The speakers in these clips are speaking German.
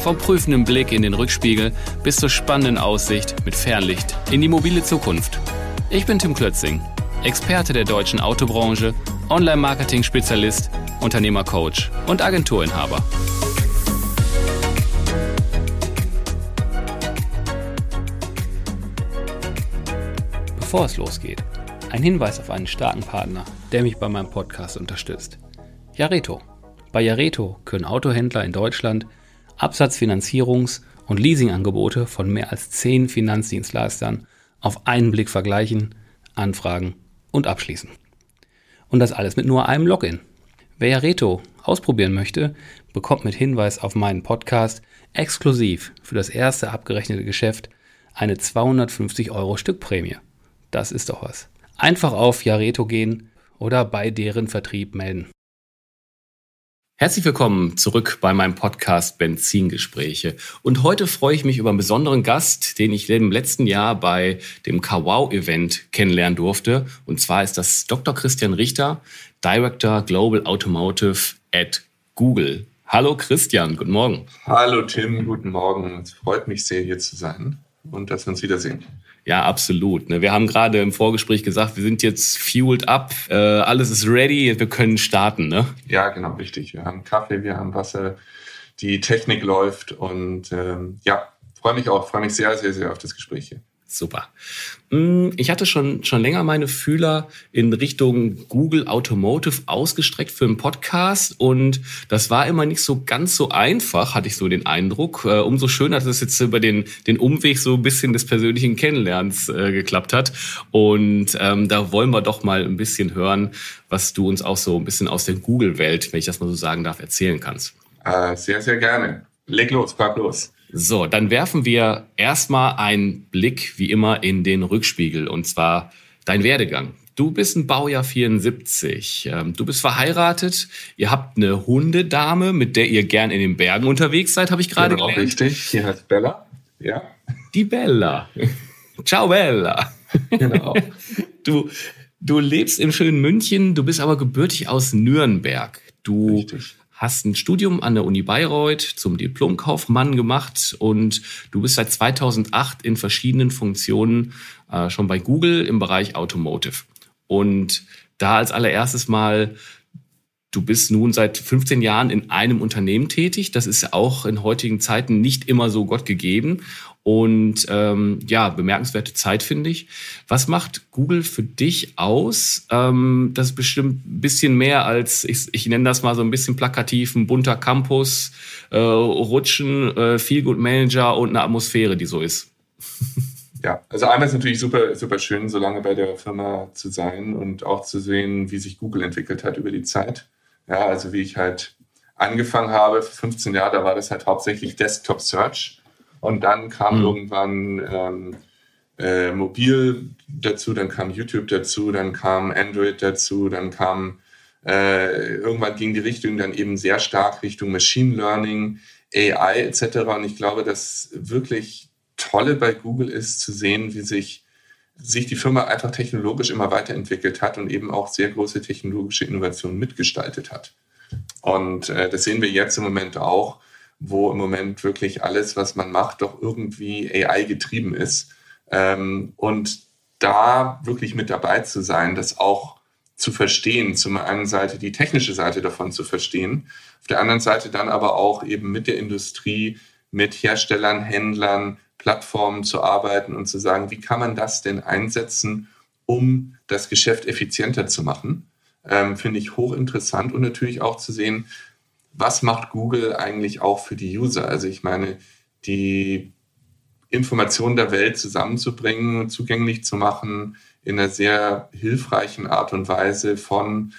Vom prüfenden Blick in den Rückspiegel bis zur spannenden Aussicht mit Fernlicht in die mobile Zukunft. Ich bin Tim Klötzing, Experte der deutschen Autobranche, Online-Marketing-Spezialist, Unternehmercoach und Agenturinhaber. Bevor es losgeht, ein Hinweis auf einen starken Partner, der mich bei meinem Podcast unterstützt. Jareto. Bei Jareto können Autohändler in Deutschland Absatzfinanzierungs- und Leasingangebote von mehr als zehn Finanzdienstleistern auf einen Blick vergleichen, anfragen und abschließen. Und das alles mit nur einem Login. Wer Jareto ausprobieren möchte, bekommt mit Hinweis auf meinen Podcast exklusiv für das erste abgerechnete Geschäft eine 250 Euro Stückprämie. Das ist doch was. Einfach auf Jareto gehen oder bei deren Vertrieb melden. Herzlich willkommen zurück bei meinem Podcast Benzingespräche. Und heute freue ich mich über einen besonderen Gast, den ich im letzten Jahr bei dem Kawau-Event kennenlernen durfte. Und zwar ist das Dr. Christian Richter, Director Global Automotive at Google. Hallo Christian, guten Morgen. Hallo Tim, guten Morgen. Es freut mich sehr, hier zu sein und dass wir uns wiedersehen. Ja, absolut. Ne? Wir haben gerade im Vorgespräch gesagt, wir sind jetzt fueled up, äh, alles ist ready, wir können starten. Ne? Ja, genau, richtig. Wir haben Kaffee, wir haben Wasser, die Technik läuft und ähm, ja, freue mich auch, freue mich sehr, sehr, sehr auf das Gespräch hier. Super. Mm, ich hatte schon, schon länger meine Fühler in Richtung Google Automotive ausgestreckt für einen Podcast und das war immer nicht so ganz so einfach, hatte ich so den Eindruck. Äh, umso schöner, dass es jetzt über den, den Umweg so ein bisschen des persönlichen Kennenlernens äh, geklappt hat. Und ähm, da wollen wir doch mal ein bisschen hören, was du uns auch so ein bisschen aus der Google-Welt, wenn ich das mal so sagen darf, erzählen kannst. Äh, sehr, sehr gerne. Leg los, frag los. So, dann werfen wir erstmal einen Blick, wie immer, in den Rückspiegel und zwar dein Werdegang. Du bist ein Baujahr 74. Ähm, du bist verheiratet. Ihr habt eine Hundedame, mit der ihr gern in den Bergen unterwegs seid, habe ich gerade genau, gelernt. richtig. Hier heißt Bella. Ja. Die Bella. Ciao, Bella. Genau. Du, du lebst im schönen München, du bist aber gebürtig aus Nürnberg. Du richtig hast ein Studium an der Uni Bayreuth zum Diplomkaufmann gemacht und du bist seit 2008 in verschiedenen Funktionen äh, schon bei Google im Bereich Automotive. Und da als allererstes mal Du bist nun seit 15 Jahren in einem Unternehmen tätig. Das ist auch in heutigen Zeiten nicht immer so Gott gegeben. Und ähm, ja, bemerkenswerte Zeit, finde ich. Was macht Google für dich aus? Ähm, das ist bestimmt ein bisschen mehr als, ich, ich nenne das mal so ein bisschen plakativ, ein bunter Campus, äh, Rutschen, äh, Good Manager und eine Atmosphäre, die so ist. Ja, also einmal ist natürlich super, super schön, so lange bei der Firma zu sein und auch zu sehen, wie sich Google entwickelt hat über die Zeit. Ja, also wie ich halt angefangen habe, für 15 Jahre, da war das halt hauptsächlich Desktop Search. Und dann kam mhm. irgendwann ähm, äh, Mobil dazu, dann kam YouTube dazu, dann kam Android dazu, dann kam äh, irgendwann ging die Richtung dann eben sehr stark Richtung Machine Learning, AI etc. Und ich glaube, das wirklich Tolle bei Google ist zu sehen, wie sich sich die Firma einfach technologisch immer weiterentwickelt hat und eben auch sehr große technologische Innovationen mitgestaltet hat. Und äh, das sehen wir jetzt im Moment auch, wo im Moment wirklich alles, was man macht, doch irgendwie AI getrieben ist. Ähm, und da wirklich mit dabei zu sein, das auch zu verstehen, zum einen Seite die technische Seite davon zu verstehen, auf der anderen Seite dann aber auch eben mit der Industrie, mit Herstellern, Händlern, Plattformen zu arbeiten und zu sagen, wie kann man das denn einsetzen, um das Geschäft effizienter zu machen, ähm, finde ich hochinteressant und natürlich auch zu sehen, was macht Google eigentlich auch für die User? Also ich meine, die Informationen der Welt zusammenzubringen, zugänglich zu machen, in einer sehr hilfreichen Art und Weise von,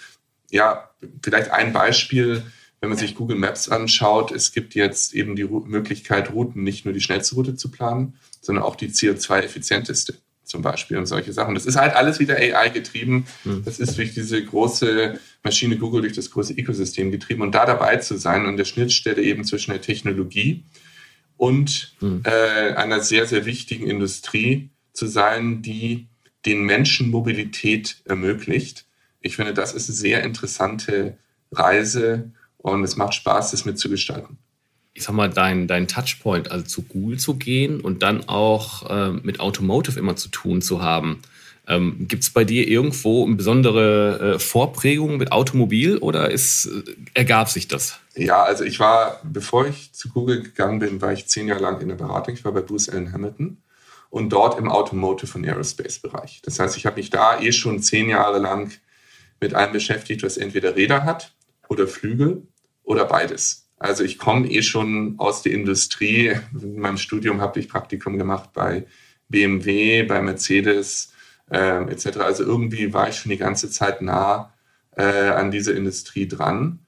ja, vielleicht ein Beispiel, wenn man sich Google Maps anschaut, es gibt jetzt eben die Möglichkeit, Routen nicht nur die schnellste Route zu planen, sondern auch die CO2-effizienteste. zum Beispiel und solche Sachen. Das ist halt alles wieder AI getrieben. Mhm. Das ist durch diese große Maschine Google, durch das große Ökosystem getrieben. Und da dabei zu sein und der Schnittstelle eben zwischen der Technologie und mhm. äh, einer sehr, sehr wichtigen Industrie zu sein, die den Menschen Mobilität ermöglicht. Ich finde, das ist eine sehr interessante Reise und es macht Spaß, das mitzugestalten ich sag mal, dein, dein Touchpoint, also zu Google zu gehen und dann auch äh, mit Automotive immer zu tun zu haben. Ähm, Gibt es bei dir irgendwo eine besondere äh, Vorprägung mit Automobil oder ist, äh, ergab sich das? Ja, also ich war, bevor ich zu Google gegangen bin, war ich zehn Jahre lang in der Beratung. Ich war bei Bruce Allen Hamilton und dort im Automotive und Aerospace-Bereich. Das heißt, ich habe mich da eh schon zehn Jahre lang mit einem beschäftigt, was entweder Räder hat oder Flügel oder beides. Also ich komme eh schon aus der Industrie. In meinem Studium habe ich Praktikum gemacht bei BMW, bei Mercedes äh, etc. Also irgendwie war ich schon die ganze Zeit nah äh, an dieser Industrie dran.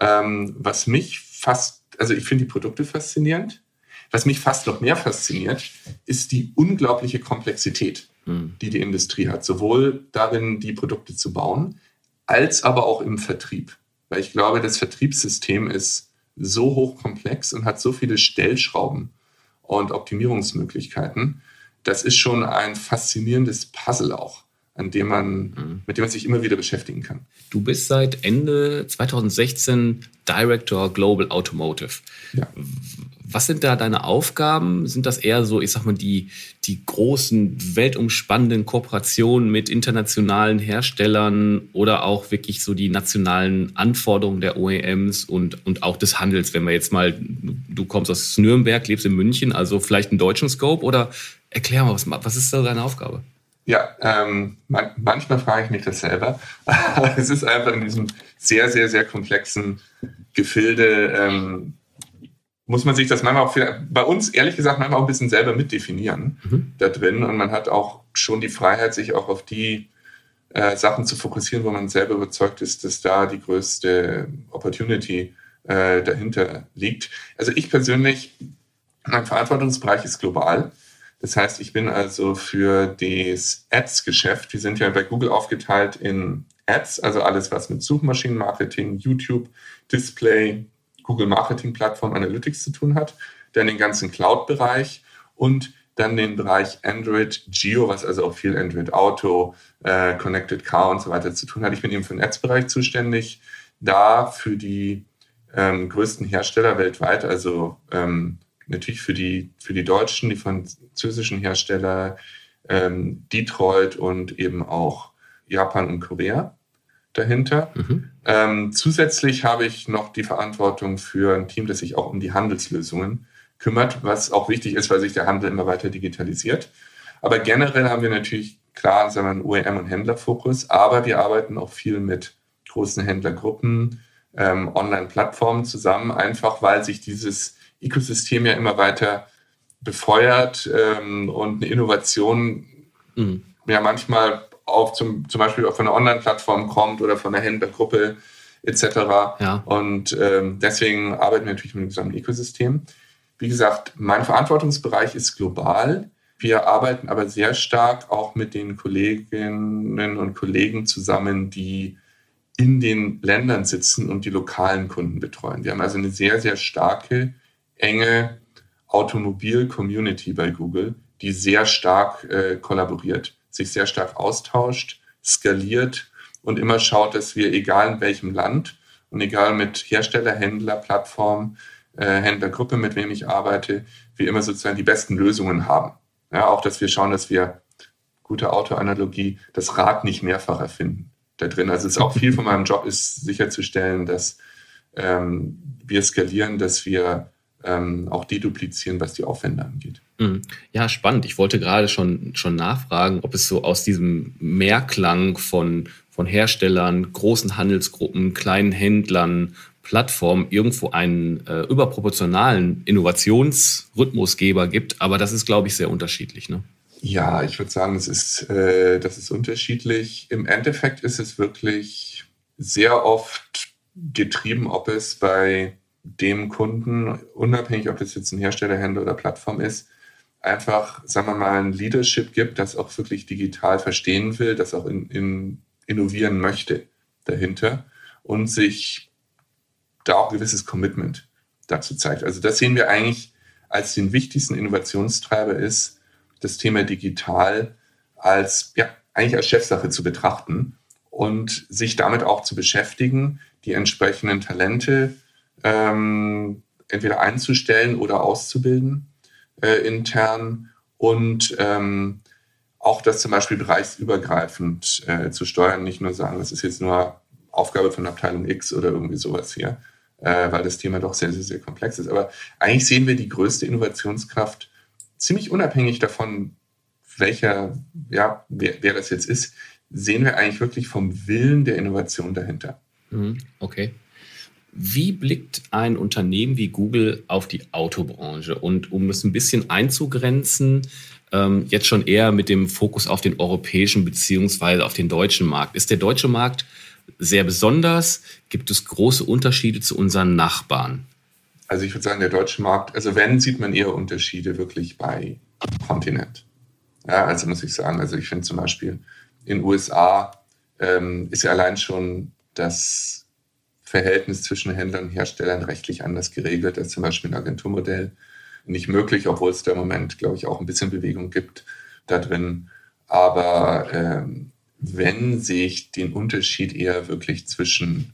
Ähm, was mich fast, also ich finde die Produkte faszinierend. Was mich fast noch mehr fasziniert, ist die unglaubliche Komplexität, mhm. die die Industrie hat. Sowohl darin, die Produkte zu bauen, als aber auch im Vertrieb. Weil ich glaube, das Vertriebssystem ist so hochkomplex und hat so viele Stellschrauben und Optimierungsmöglichkeiten. Das ist schon ein faszinierendes Puzzle auch, an dem man, mhm. mit dem man sich immer wieder beschäftigen kann. Du bist seit Ende 2016 Director Global Automotive. Ja. Was sind da deine Aufgaben? Sind das eher so, ich sag mal, die, die großen, weltumspannenden Kooperationen mit internationalen Herstellern oder auch wirklich so die nationalen Anforderungen der OEMs und, und auch des Handels? Wenn wir jetzt mal, du kommst aus Nürnberg, lebst in München, also vielleicht einen deutschen Scope oder erklär mal, was, was ist da deine Aufgabe? Ja, ähm, man, manchmal frage ich mich das selber. es ist einfach in diesem sehr, sehr, sehr komplexen Gefilde ähm, muss man sich das manchmal auch bei uns ehrlich gesagt manchmal auch ein bisschen selber mitdefinieren mhm. da drin. Und man hat auch schon die Freiheit, sich auch auf die äh, Sachen zu fokussieren, wo man selber überzeugt ist, dass da die größte Opportunity äh, dahinter liegt. Also ich persönlich, mein Verantwortungsbereich ist global. Das heißt, ich bin also für das Ads-Geschäft, wir sind ja bei Google aufgeteilt in Ads, also alles, was mit Suchmaschinenmarketing, YouTube, Display, Google Marketing Plattform Analytics zu tun hat, dann den ganzen Cloud-Bereich und dann den Bereich Android Geo, was also auch viel Android Auto, äh, Connected Car und so weiter zu tun hat. Ich bin eben für den Ads-Bereich zuständig, da für die ähm, größten Hersteller weltweit, also ähm, natürlich für die, für die deutschen, die französischen Hersteller, ähm, Detroit und eben auch Japan und Korea dahinter. Mhm. Ähm, zusätzlich habe ich noch die Verantwortung für ein Team, das sich auch um die Handelslösungen kümmert, was auch wichtig ist, weil sich der Handel immer weiter digitalisiert. Aber generell haben wir natürlich klar sagen wir, einen OEM- und Händlerfokus, aber wir arbeiten auch viel mit großen Händlergruppen, ähm, Online-Plattformen zusammen, einfach weil sich dieses Ökosystem ja immer weiter befeuert ähm, und eine Innovation mhm. ja manchmal auf zum, zum Beispiel von einer Online-Plattform kommt oder von einer Händlergruppe etc. Ja. Und ähm, deswegen arbeiten wir natürlich mit dem gesamten Ökosystem. Wie gesagt, mein Verantwortungsbereich ist global. Wir arbeiten aber sehr stark auch mit den Kolleginnen und Kollegen zusammen, die in den Ländern sitzen und die lokalen Kunden betreuen. Wir haben also eine sehr, sehr starke, enge Automobil-Community bei Google, die sehr stark äh, kollaboriert sich sehr stark austauscht, skaliert und immer schaut, dass wir, egal in welchem Land und egal mit Hersteller, Händler, Plattform, äh, Händlergruppe, mit wem ich arbeite, wir immer sozusagen die besten Lösungen haben. Ja, auch, dass wir schauen, dass wir, gute Autoanalogie, das Rad nicht mehrfach erfinden da drin. Also es ist auch viel von meinem Job ist sicherzustellen, dass ähm, wir skalieren, dass wir ähm, auch deduplizieren, was die Aufwände angeht. Mhm. Ja, spannend. Ich wollte gerade schon, schon nachfragen, ob es so aus diesem Mehrklang von, von Herstellern, großen Handelsgruppen, kleinen Händlern, Plattformen irgendwo einen äh, überproportionalen Innovationsrhythmusgeber gibt. Aber das ist, glaube ich, sehr unterschiedlich. Ne? Ja, ich würde sagen, es ist, äh, das ist unterschiedlich. Im Endeffekt ist es wirklich sehr oft getrieben, ob es bei dem Kunden, unabhängig ob es jetzt ein Hersteller, Händler oder Plattform ist, einfach, sagen wir mal, ein Leadership gibt, das auch wirklich digital verstehen will, das auch in, in innovieren möchte dahinter und sich da auch ein gewisses Commitment dazu zeigt. Also das sehen wir eigentlich als den wichtigsten Innovationstreiber ist, das Thema digital als, ja, eigentlich als Chefsache zu betrachten und sich damit auch zu beschäftigen, die entsprechenden Talente ähm, entweder einzustellen oder auszubilden äh, intern und ähm, auch das zum Beispiel bereichsübergreifend äh, zu steuern, nicht nur sagen, das ist jetzt nur Aufgabe von Abteilung X oder irgendwie sowas hier, äh, weil das Thema doch sehr, sehr, sehr komplex ist. Aber eigentlich sehen wir die größte Innovationskraft ziemlich unabhängig davon, welcher, ja, wer, wer das jetzt ist, sehen wir eigentlich wirklich vom Willen der Innovation dahinter. Mhm, okay. Wie blickt ein Unternehmen wie Google auf die Autobranche? Und um es ein bisschen einzugrenzen, ähm, jetzt schon eher mit dem Fokus auf den europäischen beziehungsweise auf den deutschen Markt. Ist der deutsche Markt sehr besonders? Gibt es große Unterschiede zu unseren Nachbarn? Also ich würde sagen, der deutsche Markt, also wenn, sieht man eher Unterschiede wirklich bei Kontinent. Ja, also muss ich sagen, also ich finde zum Beispiel in den USA ähm, ist ja allein schon das Verhältnis zwischen Händlern und Herstellern rechtlich anders geregelt als zum Beispiel ein Agenturmodell. Nicht möglich, obwohl es da im Moment, glaube ich, auch ein bisschen Bewegung gibt da drin. Aber ähm, wenn sehe ich den Unterschied eher wirklich zwischen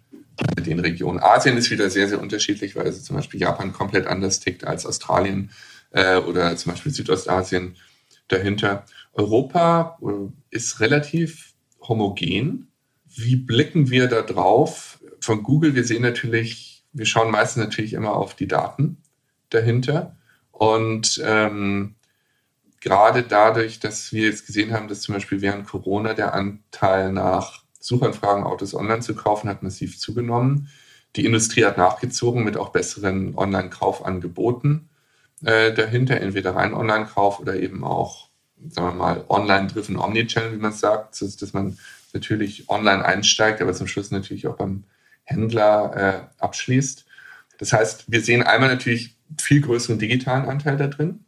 den Regionen. Asien ist wieder sehr, sehr unterschiedlich, weil also zum Beispiel Japan komplett anders tickt als Australien äh, oder zum Beispiel Südostasien dahinter. Europa äh, ist relativ homogen. Wie blicken wir da drauf? Von Google, wir sehen natürlich, wir schauen meistens natürlich immer auf die Daten dahinter. Und ähm, gerade dadurch, dass wir jetzt gesehen haben, dass zum Beispiel während Corona der Anteil nach Suchanfragen, Autos online zu kaufen, hat massiv zugenommen. Die Industrie hat nachgezogen mit auch besseren Online-Kaufangeboten äh, dahinter, entweder rein Online-Kauf oder eben auch, sagen wir mal, online-driven Omnichannel, wie man sagt, dass, man natürlich online einsteigt, aber zum Schluss natürlich auch beim Händler äh, abschließt. Das heißt, wir sehen einmal natürlich viel größeren digitalen Anteil da drin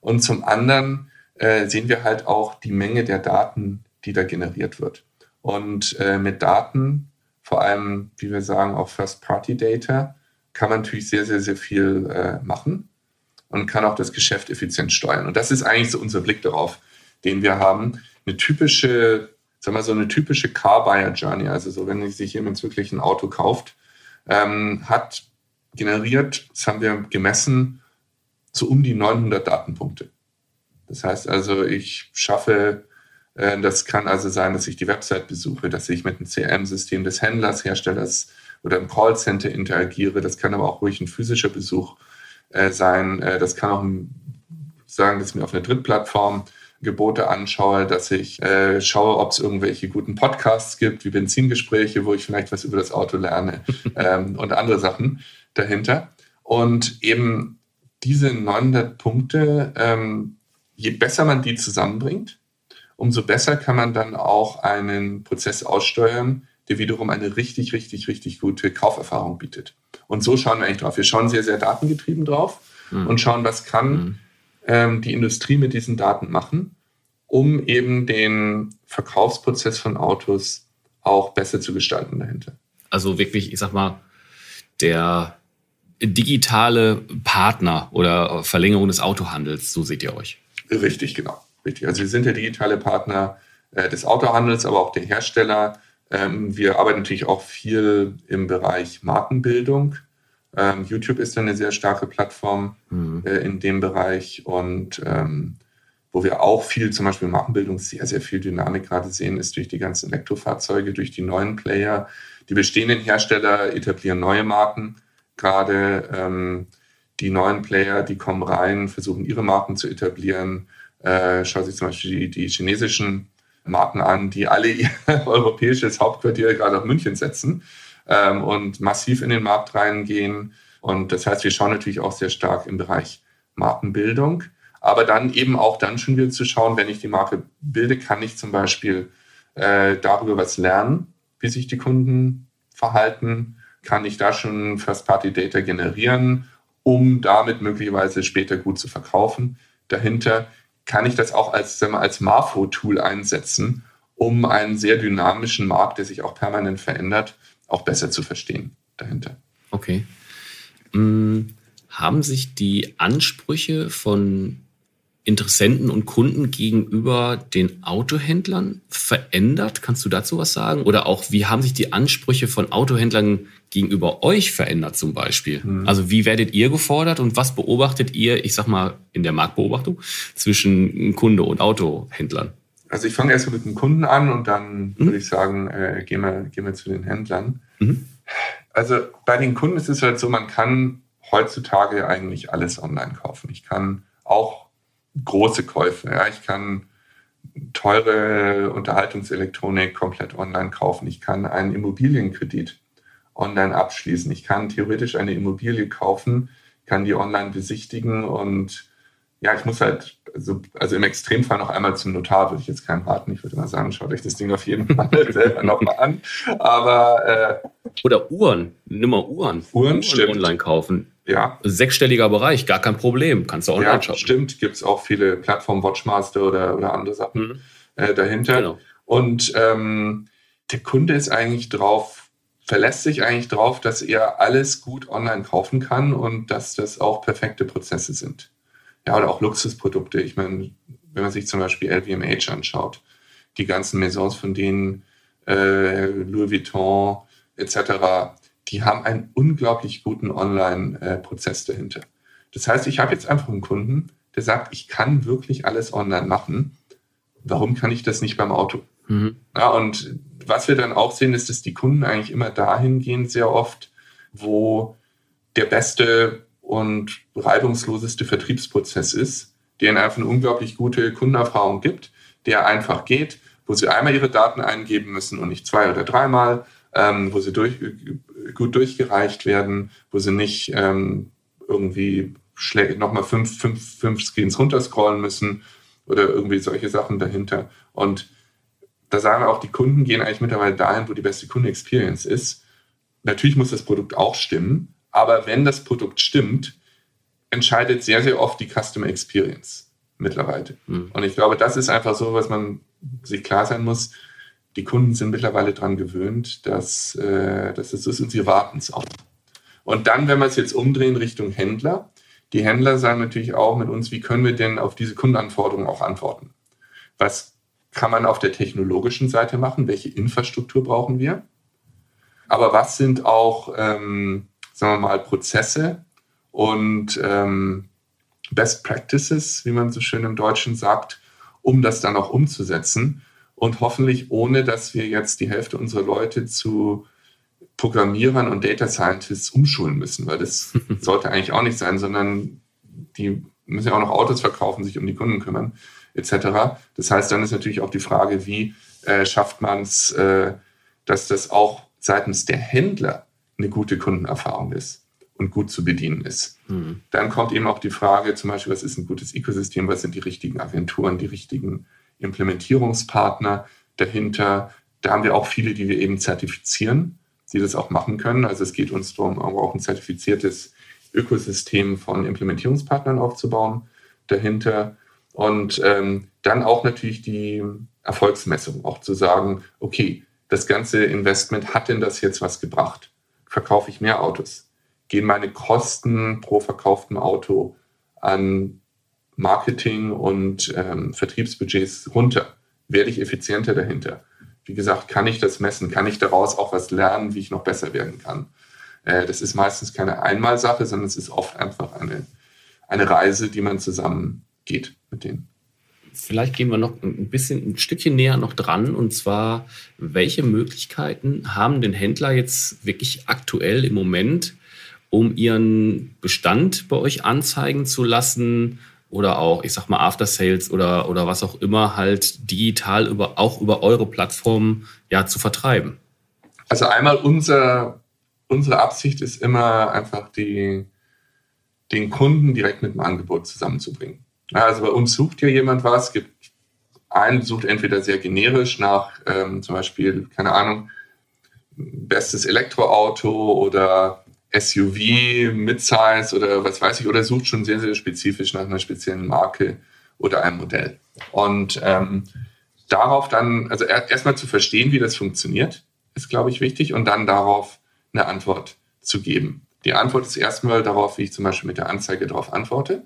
und zum anderen äh, sehen wir halt auch die Menge der Daten, die da generiert wird. Und äh, mit Daten, vor allem, wie wir sagen, auch First-Party-Data, kann man natürlich sehr, sehr, sehr viel äh, machen und kann auch das Geschäft effizient steuern. Und das ist eigentlich so unser Blick darauf, den wir haben. Eine typische sag mal, so eine typische Car-Buyer-Journey, also so, wenn sich jemand wirklich ein Auto kauft, ähm, hat generiert, das haben wir gemessen, so um die 900 Datenpunkte. Das heißt also, ich schaffe, äh, das kann also sein, dass ich die Website besuche, dass ich mit dem CRM-System des Händlers, Herstellers oder im Callcenter interagiere. Das kann aber auch ruhig ein physischer Besuch äh, sein. Äh, das kann auch ein, sagen, dass mir auf einer Drittplattform Gebote anschaue, dass ich äh, schaue, ob es irgendwelche guten Podcasts gibt, wie Benzingespräche, wo ich vielleicht was über das Auto lerne ähm, und andere Sachen dahinter. Und eben diese 900 Punkte, ähm, je besser man die zusammenbringt, umso besser kann man dann auch einen Prozess aussteuern, der wiederum eine richtig, richtig, richtig gute Kauferfahrung bietet. Und so schauen wir eigentlich drauf. Wir schauen sehr, sehr datengetrieben drauf mhm. und schauen, was kann mhm ähm, die Industrie mit diesen Daten machen, um eben den Verkaufsprozess von Autos auch besser zu gestalten dahinter. Also wirklich, ich sag mal, der digitale Partner oder Verlängerung des Autohandels, so seht ihr euch. Richtig, genau. Richtig. Also wir sind der digitale Partner äh, des Autohandels, aber auch der Hersteller. Ähm, wir arbeiten natürlich auch viel im Bereich Markenbildung. Ähm, YouTube ist eine sehr starke Plattform mhm. äh, in dem Bereich und ähm, wo wir auch viel, zum Beispiel Markenbildung, sehr, sehr viel Dynamik gerade sehen, ist durch die ganzen Elektrofahrzeuge, durch die neuen Player. Die bestehenden Hersteller etablieren neue Marken. Gerade ähm, die neuen Player, die kommen rein, versuchen ihre Marken zu etablieren. Äh, schau sich zum Beispiel die, die chinesischen Marken an, die alle ihr europäisches Hauptquartier gerade auf München setzen ähm, und massiv in den Markt reingehen. Und das heißt, wir schauen natürlich auch sehr stark im Bereich Markenbildung. Aber dann eben auch dann schon wieder zu schauen, wenn ich die Marke bilde, kann ich zum Beispiel äh, darüber was lernen, wie sich die Kunden verhalten, kann ich da schon First-Party-Data generieren, um damit möglicherweise später gut zu verkaufen. dahinter, kann ich das auch als, sagen wir, als Marfo-Tool einsetzen, um einen sehr dynamischen Markt, der sich auch permanent verändert, auch besser zu verstehen dahinter. Okay. Hm, haben sich die Ansprüche von Interessenten und Kunden gegenüber den Autohändlern verändert? Kannst du dazu was sagen? Oder auch, wie haben sich die Ansprüche von Autohändlern gegenüber euch verändert zum Beispiel? Mhm. Also wie werdet ihr gefordert und was beobachtet ihr, ich sag mal, in der Marktbeobachtung zwischen Kunde und Autohändlern? Also ich fange erst mit dem Kunden an und dann mhm. würde ich sagen, äh, gehen, wir, gehen wir zu den Händlern. Mhm. Also bei den Kunden ist es halt so, man kann heutzutage eigentlich alles online kaufen. Ich kann auch große Käufe. Ja. Ich kann teure Unterhaltungselektronik komplett online kaufen. Ich kann einen Immobilienkredit online abschließen. Ich kann theoretisch eine Immobilie kaufen, kann die online besichtigen und ja, ich muss halt, also, also im Extremfall noch einmal zum Notar, würde ich jetzt keinen raten. Ich würde mal sagen, schaut euch das Ding auf jeden Fall selber nochmal an. Aber äh, Oder Uhren, nimm mal Uhren. Uhren, Uhren stimmt. online kaufen. Ja. Sechsstelliger Bereich, gar kein Problem. Kannst du online ja, shoppen. Stimmt, gibt es auch viele Plattformen, Watchmaster oder, oder andere Sachen mhm. äh, dahinter. Genau. Und ähm, der Kunde ist eigentlich drauf, verlässt sich eigentlich drauf, dass er alles gut online kaufen kann und dass das auch perfekte Prozesse sind. Ja, oder auch Luxusprodukte. Ich meine, wenn man sich zum Beispiel LVMH anschaut, die ganzen Maisons von denen, äh, Louis Vuitton etc., die haben einen unglaublich guten Online-Prozess dahinter. Das heißt, ich habe jetzt einfach einen Kunden, der sagt, ich kann wirklich alles online machen. Warum kann ich das nicht beim Auto? Mhm. Ja, und was wir dann auch sehen, ist, dass die Kunden eigentlich immer dahin gehen, sehr oft, wo der beste und reibungsloseste Vertriebsprozess ist, der ihnen einfach eine unglaublich gute Kundenerfahrung gibt, der einfach geht, wo sie einmal ihre Daten eingeben müssen und nicht zwei oder dreimal, ähm, wo sie durch, gut durchgereicht werden, wo sie nicht ähm, irgendwie nochmal fünf, fünf, fünf Screens runterscrollen müssen oder irgendwie solche Sachen dahinter. Und da sagen wir auch, die Kunden gehen eigentlich mittlerweile dahin, wo die beste Kundenexperience ist. Natürlich muss das Produkt auch stimmen, aber wenn das Produkt stimmt, entscheidet sehr, sehr oft die Customer Experience mittlerweile. Mhm. Und ich glaube, das ist einfach so, was man sich klar sein muss die Kunden sind mittlerweile daran gewöhnt, dass, äh, dass es ist und sie warten es auch. Und dann, wenn wir es jetzt umdrehen Richtung Händler, die Händler sagen natürlich auch mit uns, wie können wir denn auf diese Kundenanforderungen auch antworten? Was kann man auf der technologischen Seite machen? Welche Infrastruktur brauchen wir? Aber was sind auch, ähm, sagen wir mal, Prozesse und ähm, Best Practices, wie man so schön im Deutschen sagt, um das dann auch umzusetzen? und hoffentlich ohne, dass wir jetzt die Hälfte unserer Leute zu Programmierern und Data Scientists umschulen müssen, weil das sollte eigentlich auch nicht sein, sondern die müssen ja auch noch Autos verkaufen, sich um die Kunden kümmern, etc. Das heißt, dann ist natürlich auch die Frage, wie äh, schafft man es, äh, dass das auch seitens der Händler eine gute Kundenerfahrung ist und gut zu bedienen ist. Mhm. Dann kommt eben auch die Frage, zum Beispiel, was ist ein gutes Ökosystem, was sind die richtigen Agenturen, die richtigen Implementierungspartner dahinter. Da haben wir auch viele, die wir eben zertifizieren, die das auch machen können. Also es geht uns darum, auch ein zertifiziertes Ökosystem von Implementierungspartnern aufzubauen dahinter. Und ähm, dann auch natürlich die Erfolgsmessung, auch zu sagen, okay, das ganze Investment, hat denn das jetzt was gebracht? Verkaufe ich mehr Autos? Gehen meine Kosten pro verkauftem Auto an Marketing und ähm, Vertriebsbudgets runter? Werde ich effizienter dahinter? Wie gesagt, kann ich das messen? Kann ich daraus auch was lernen, wie ich noch besser werden kann? Äh, das ist meistens keine Einmalsache, sondern es ist oft einfach eine, eine Reise, die man zusammen geht mit denen. Vielleicht gehen wir noch ein bisschen ein Stückchen näher noch dran und zwar, welche Möglichkeiten haben denn Händler jetzt wirklich aktuell im Moment, um ihren Bestand bei euch anzeigen zu lassen, oder auch, ich sag mal, After Sales oder, oder was auch immer halt digital über, auch über eure Plattform ja zu vertreiben? Also einmal unser, unsere Absicht ist immer einfach die, den Kunden direkt mit dem Angebot zusammenzubringen. Also bei uns sucht ja jemand was, gibt einen sucht entweder sehr generisch nach ähm, zum Beispiel, keine Ahnung, bestes Elektroauto oder SUV, Midsize oder was weiß ich, oder sucht schon sehr, sehr spezifisch nach einer speziellen Marke oder einem Modell. Und ähm, darauf dann, also erstmal zu verstehen, wie das funktioniert, ist, glaube ich, wichtig und dann darauf eine Antwort zu geben. Die Antwort ist erstmal darauf, wie ich zum Beispiel mit der Anzeige darauf antworte.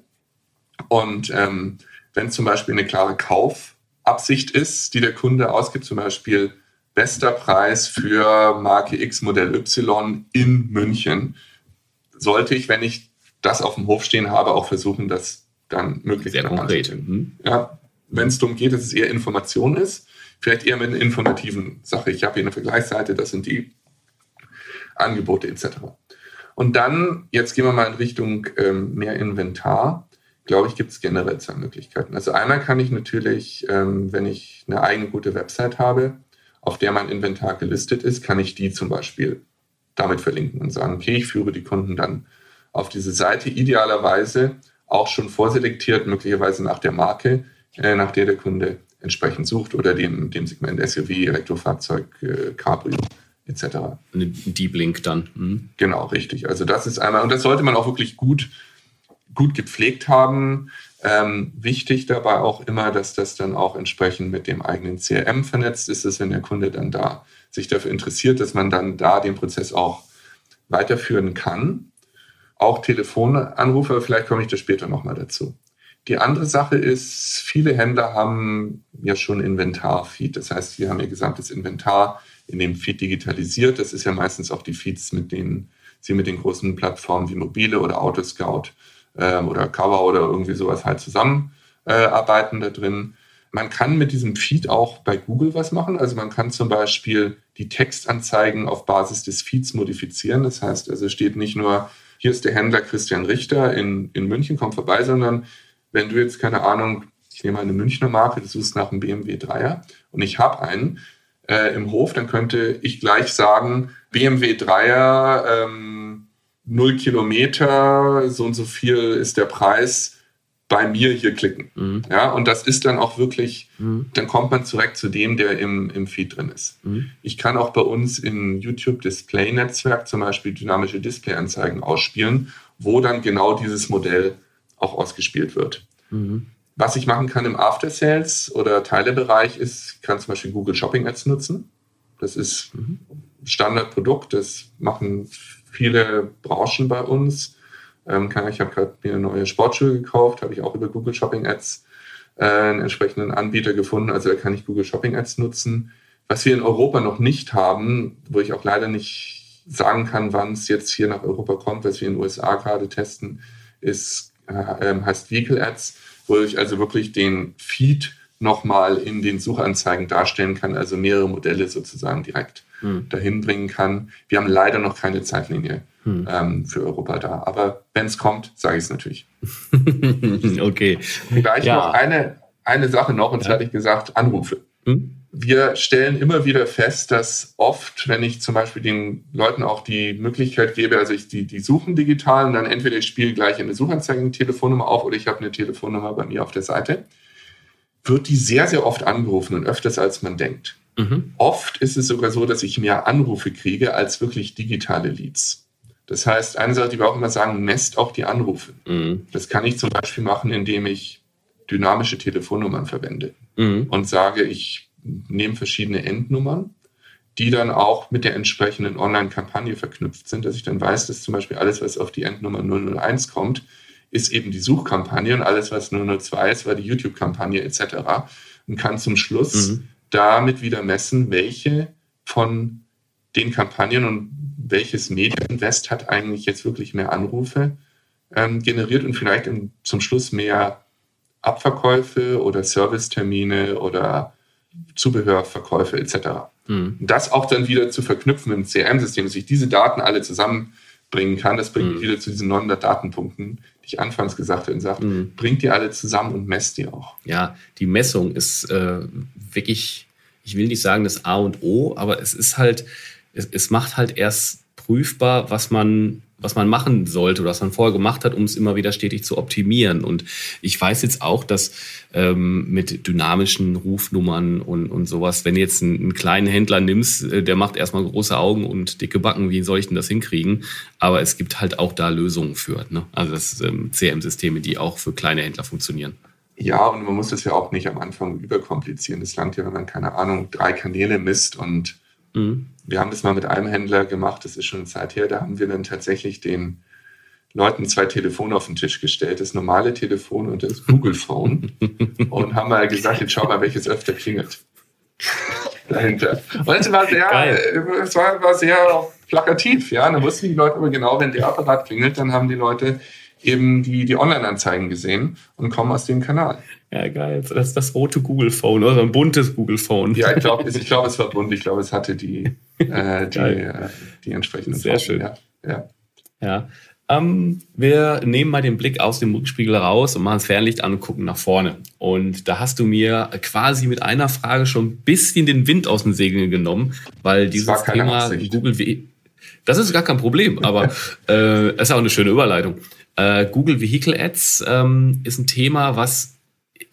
Und ähm, wenn zum Beispiel eine klare Kaufabsicht ist, die der Kunde ausgibt, zum Beispiel bester Preis für Marke X Modell Y in München, sollte ich, wenn ich das auf dem Hof stehen habe, auch versuchen, das dann möglichst Sehr konkret. Mhm. Ja, wenn es darum geht, dass es eher Information ist, vielleicht eher mit einer informativen Sache. Ich habe hier eine Vergleichsseite, das sind die Angebote etc. Und dann, jetzt gehen wir mal in Richtung ähm, mehr Inventar, glaube ich, gibt es generell zwei Möglichkeiten. Also einmal kann ich natürlich, ähm, wenn ich eine eigene gute Website habe, auf der mein Inventar gelistet ist, kann ich die zum Beispiel damit verlinken und sagen, okay, ich führe die Kunden dann auf diese Seite, idealerweise auch schon vorselektiert, möglicherweise nach der Marke, äh, nach der der Kunde entsprechend sucht oder dem, dem Segment SUV, Elektrofahrzeug, äh, Cabrio etc. Ein Deep Link dann. Mhm. Genau, richtig. Also das ist einmal, und das sollte man auch wirklich gut, gut gepflegt haben. Ähm, wichtig dabei auch immer, dass das dann auch entsprechend mit dem eigenen CRM vernetzt ist, dass wenn der Kunde dann da sich dafür interessiert, dass man dann da den Prozess auch weiterführen kann. Auch Telefonanrufe, vielleicht komme ich da später nochmal dazu. Die andere Sache ist, viele Händler haben ja schon Inventar-Feed. Das heißt, sie haben ihr gesamtes Inventar in dem Feed digitalisiert. Das ist ja meistens auch die Feeds, mit denen sie mit den großen Plattformen wie Mobile oder Autoscout äh, oder Cover oder irgendwie sowas halt zusammenarbeiten äh, da drin. Man kann mit diesem Feed auch bei Google was machen. Also man kann zum Beispiel die Textanzeigen auf Basis des Feeds modifizieren. Das heißt, also steht nicht nur, hier ist der Händler Christian Richter in, in München, komm vorbei, sondern wenn du jetzt, keine Ahnung, ich nehme eine Münchner Marke, du suchst nach einem BMW 3er und ich habe einen, äh, im Hof, dann könnte ich gleich sagen, BMW 3er, ähm, 0 Kilometer, so und so viel ist der Preis, bei mir hier klicken. Mhm. Ja, und das ist dann auch wirklich, mhm. dann kommt man direkt zu dem, der im, im Feed drin ist. Mhm. Ich kann auch bei uns im YouTube Display Netzwerk zum Beispiel dynamische Displayanzeigen ausspielen, wo dann genau dieses Modell auch ausgespielt wird. Mhm. Was ich machen kann im After Sales oder Teilebereich ist, ich kann zum Beispiel Google Shopping Ads nutzen. Das ist ein Standardprodukt, das machen viele Branchen bei uns. Ähm, ich habe gerade mir neue Sportschuhe gekauft, habe ich auch über Google Shopping Ads äh, einen entsprechenden Anbieter gefunden. Also da kann ich Google Shopping Ads nutzen. Was wir in Europa noch nicht haben, wo ich auch leider nicht sagen kann, wann es jetzt hier nach Europa kommt, was wir in den USA gerade testen, ist, äh, ähm, heißt Vehicle Ads wo ich also wirklich den Feed nochmal in den Suchanzeigen darstellen kann, also mehrere Modelle sozusagen direkt hm. dahin bringen kann. Wir haben leider noch keine Zeitlinie hm. ähm, für Europa da, aber wenn es kommt, sage ich es natürlich. okay. Vielleicht ja. noch eine, eine Sache noch, und ja. hatte ich gesagt, Anrufe. Hm? wir stellen immer wieder fest, dass oft, wenn ich zum Beispiel den Leuten auch die Möglichkeit gebe, also ich die, die suchen digital und dann entweder ich spiele gleich eine Suchanzeige eine Telefonnummer auf oder ich habe eine Telefonnummer bei mir auf der Seite, wird die sehr, sehr oft angerufen und öfters als man denkt. Mhm. Oft ist es sogar so, dass ich mehr Anrufe kriege als wirklich digitale Leads. Das heißt, eine Sache, die wir auch immer sagen, messt auch die Anrufe. Mhm. Das kann ich zum Beispiel machen, indem ich dynamische Telefonnummern verwende mhm. und sage, ich nehmen verschiedene Endnummern, die dann auch mit der entsprechenden Online-Kampagne verknüpft sind, dass ich dann weiß, dass zum Beispiel alles, was auf die Endnummer 001 kommt, ist eben die Suchkampagne und alles, was 002 ist, war die YouTube-Kampagne etc. Und kann zum Schluss mhm. damit wieder messen, welche von den Kampagnen und welches Medieninvest hat eigentlich jetzt wirklich mehr Anrufe ähm, generiert und vielleicht im, zum Schluss mehr Abverkäufe oder Servicetermine oder Zubehörverkäufe etc. Mhm. Das auch dann wieder zu verknüpfen im CRM-System, dass ich diese Daten alle zusammenbringen kann, das bringt mhm. wieder zu diesen 900 Datenpunkten, die ich anfangs gesagt habe und sagt, mhm. bringt die alle zusammen und messt die auch. Ja, die Messung ist äh, wirklich, ich will nicht sagen das A und O, aber es ist halt, es, es macht halt erst prüfbar, was man was man machen sollte oder was man vorher gemacht hat, um es immer wieder stetig zu optimieren. Und ich weiß jetzt auch, dass ähm, mit dynamischen Rufnummern und, und sowas, wenn du jetzt einen, einen kleinen Händler nimmst, äh, der macht erstmal große Augen und dicke Backen, wie soll ich denn das hinkriegen? Aber es gibt halt auch da Lösungen für. Ne? Also das ähm, CRM-Systeme, die auch für kleine Händler funktionieren. Ja, und man muss das ja auch nicht am Anfang überkomplizieren. Das langt ja, wenn man, keine Ahnung, drei Kanäle misst und mhm. wir haben das mal mit einem Händler gemacht, das ist schon eine Zeit her, da haben wir dann tatsächlich den Leuten zwei Telefone auf den Tisch gestellt, das normale Telefon und das Google Phone und haben mal gesagt, jetzt schau mal, welches öfter klingelt. Dahinter. Und es war sehr, es war, war sehr plakativ, ja. Da wussten die Leute aber genau, wenn der Apparat klingelt, dann haben die Leute eben die, die Online-Anzeigen gesehen und kommen aus dem Kanal. Ja, geil. Das ist das rote Google Phone oder ein buntes Google Phone. Ja, ich glaube, ich glaub, es war bunt. Ich glaube, es hatte die, äh, die, äh, die entsprechenden Sehr Farben. schön. Ja. ja. ja. Ähm, wir nehmen mal den Blick aus dem Rückspiegel raus und machen das Fernlicht an und gucken nach vorne. Und da hast du mir quasi mit einer Frage schon ein bisschen den Wind aus den Segeln genommen, weil dieses Thema Absicht. Google W. Das ist gar kein Problem, aber äh, ist auch eine schöne Überleitung. Äh, Google Vehicle Ads ähm, ist ein Thema, was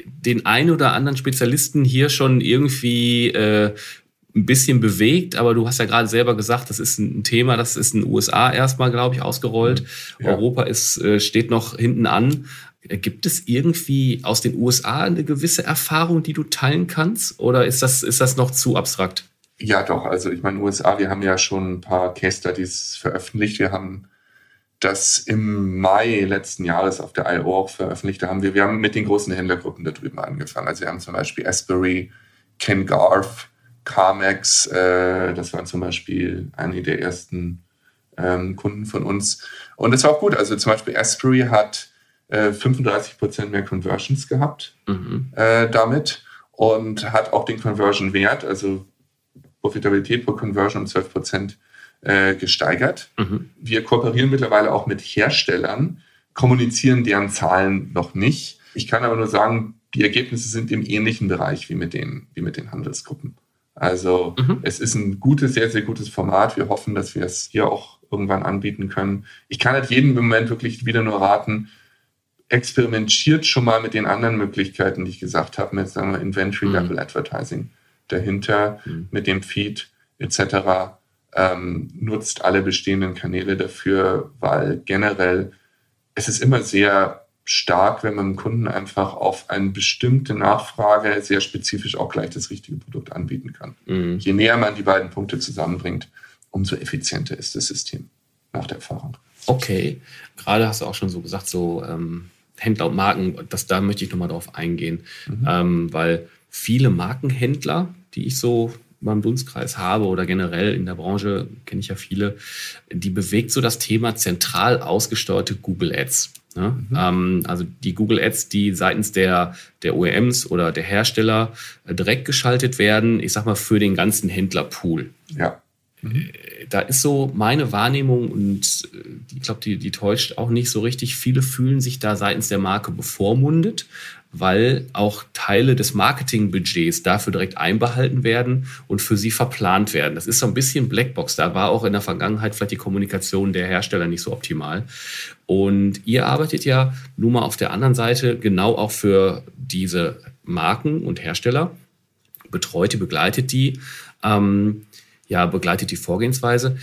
den einen oder anderen Spezialisten hier schon irgendwie äh, ein bisschen bewegt, aber du hast ja gerade selber gesagt, das ist ein Thema, das ist in den USA erstmal, glaube ich, ausgerollt. Ja. Europa ist, äh, steht noch hinten an. Gibt es irgendwie aus den USA eine gewisse Erfahrung, die du teilen kannst? Oder ist das, ist das noch zu abstrakt? Ja, doch. Also ich meine, USA, wir haben ja schon ein paar Case Studies veröffentlicht. Wir haben das im Mai letzten Jahres auf der I.O. auch veröffentlicht. Da haben wir, wir haben mit den großen Händlergruppen da drüben angefangen. Also wir haben zum Beispiel Asbury, Ken Garf, Carmex, äh, das waren zum Beispiel einige der ersten ähm, Kunden von uns. Und das war auch gut. Also zum Beispiel Asbury hat äh, 35 Prozent mehr Conversions gehabt mhm. äh, damit und hat auch den Conversion-Wert, also Profitabilität pro Conversion um 12 Prozent äh, gesteigert. Mhm. Wir kooperieren mittlerweile auch mit Herstellern, kommunizieren deren Zahlen noch nicht. Ich kann aber nur sagen, die Ergebnisse sind im ähnlichen Bereich wie mit den, wie mit den Handelsgruppen. Also mhm. es ist ein gutes, sehr, sehr gutes Format. Wir hoffen, dass wir es hier auch irgendwann anbieten können. Ich kann halt jeden Moment wirklich wieder nur raten, experimentiert schon mal mit den anderen Möglichkeiten, die ich gesagt habe, mit sagen wir Inventory Level mhm. Advertising dahinter, mhm. mit dem Feed etc ähm, nutzt alle bestehenden Kanäle dafür, weil generell es ist immer sehr stark, wenn man dem Kunden einfach auf eine bestimmte Nachfrage sehr spezifisch auch gleich das richtige Produkt anbieten kann. Mhm. Je näher man die beiden Punkte zusammenbringt, umso effizienter ist das System nach der Erfahrung. Okay, gerade hast du auch schon so gesagt, so ähm, Händler und Marken, das, da möchte ich nochmal drauf eingehen, mhm. ähm, weil viele Markenhändler, die ich so meinem Dunstkreis habe oder generell in der Branche kenne ich ja viele, die bewegt so das Thema zentral ausgesteuerte Google Ads. Ne? Mhm. Ähm, also die Google Ads, die seitens der, der OEMs oder der Hersteller äh, direkt geschaltet werden, ich sag mal für den ganzen Händlerpool. Ja. Mhm. Da ist so meine Wahrnehmung und äh, ich glaube, die, die täuscht auch nicht so richtig. Viele fühlen sich da seitens der Marke bevormundet, weil auch Teile des Marketingbudgets dafür direkt einbehalten werden und für sie verplant werden. Das ist so ein bisschen Blackbox. Da war auch in der Vergangenheit vielleicht die Kommunikation der Hersteller nicht so optimal. Und ihr arbeitet ja nun mal auf der anderen Seite genau auch für diese Marken und Hersteller, betreut die, begleitet die, ähm, ja, begleitet die Vorgehensweise.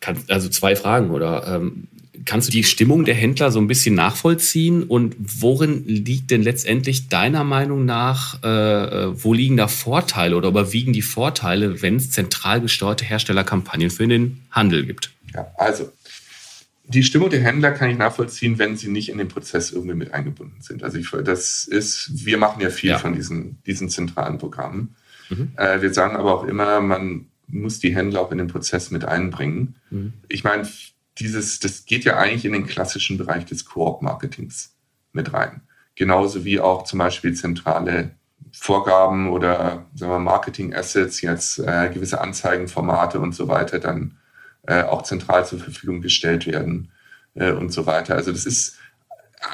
Kann, also zwei Fragen oder ähm, Kannst du die Stimmung der Händler so ein bisschen nachvollziehen? Und worin liegt denn letztendlich deiner Meinung nach, äh, äh wo liegen da Vorteile oder überwiegen die Vorteile, wenn es zentral gesteuerte Herstellerkampagnen für den Handel gibt? Ja, also die Stimmung der Händler kann ich nachvollziehen, wenn sie nicht in den Prozess irgendwie mit eingebunden sind. Also ich, das ist, wir machen ja viel ja. von diesen, diesen zentralen Programmen. Mhm. Äh, wir sagen aber auch immer, man muss die Händler auch in den Prozess mit einbringen. Mhm. Ich meine, dieses, das geht ja eigentlich in den klassischen Bereich des Koop-Marketings mit rein. Genauso wie auch zum Beispiel zentrale Vorgaben oder Marketing-Assets, jetzt äh, gewisse Anzeigenformate und so weiter dann äh, auch zentral zur Verfügung gestellt werden äh, und so weiter. Also das ist